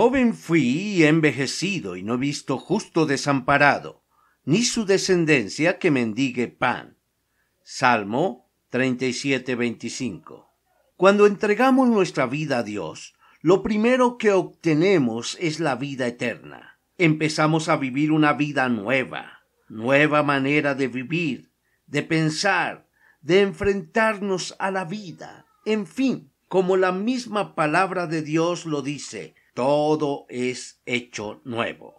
Joven fui y envejecido y no he visto justo desamparado, ni su descendencia que mendigue pan. Salmo 37:25. Cuando entregamos nuestra vida a Dios, lo primero que obtenemos es la vida eterna. Empezamos a vivir una vida nueva, nueva manera de vivir, de pensar, de enfrentarnos a la vida. En fin, como la misma palabra de Dios lo dice, todo es hecho nuevo.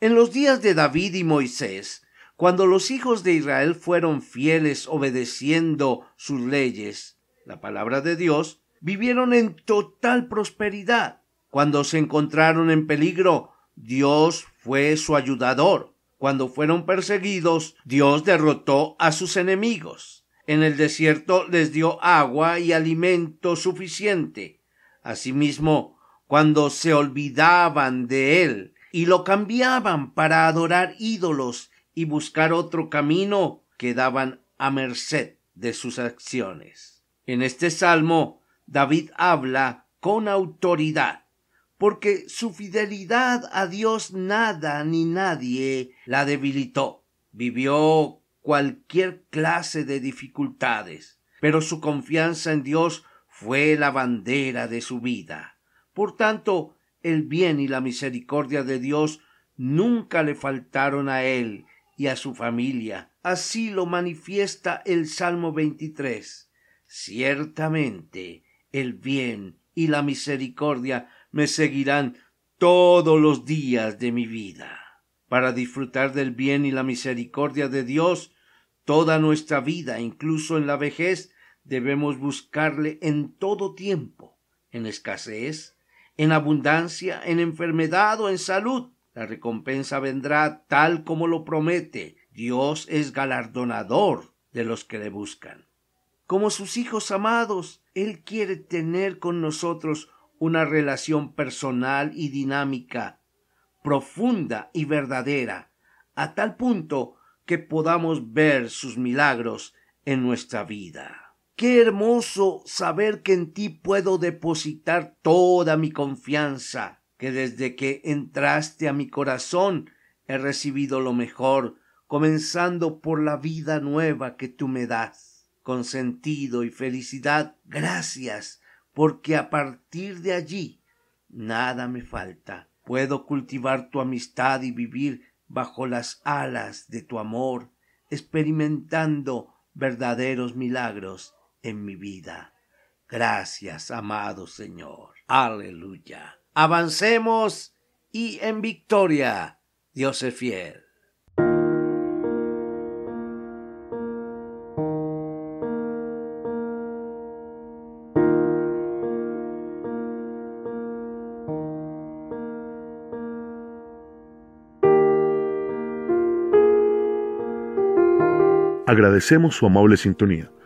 En los días de David y Moisés, cuando los hijos de Israel fueron fieles obedeciendo sus leyes, la palabra de Dios, vivieron en total prosperidad. Cuando se encontraron en peligro, Dios fue su ayudador. Cuando fueron perseguidos, Dios derrotó a sus enemigos. En el desierto les dio agua y alimento suficiente. Asimismo, cuando se olvidaban de él y lo cambiaban para adorar ídolos y buscar otro camino, quedaban a merced de sus acciones. En este salmo, David habla con autoridad, porque su fidelidad a Dios nada ni nadie la debilitó. Vivió cualquier clase de dificultades, pero su confianza en Dios fue la bandera de su vida. Por tanto, el bien y la misericordia de Dios nunca le faltaron a él y a su familia. Así lo manifiesta el Salmo 23. Ciertamente el bien y la misericordia me seguirán todos los días de mi vida. Para disfrutar del bien y la misericordia de Dios, toda nuestra vida, incluso en la vejez, debemos buscarle en todo tiempo, en escasez, en abundancia, en enfermedad o en salud. La recompensa vendrá tal como lo promete. Dios es galardonador de los que le buscan. Como sus hijos amados, Él quiere tener con nosotros una relación personal y dinámica, profunda y verdadera, a tal punto que podamos ver sus milagros en nuestra vida. Qué hermoso saber que en ti puedo depositar toda mi confianza, que desde que entraste a mi corazón he recibido lo mejor, comenzando por la vida nueva que tú me das. Con sentido y felicidad, gracias, porque a partir de allí nada me falta. Puedo cultivar tu amistad y vivir bajo las alas de tu amor, experimentando verdaderos milagros en mi vida. Gracias, amado Señor. Aleluya. Avancemos y en victoria. Dios es fiel. Agradecemos su amable sintonía.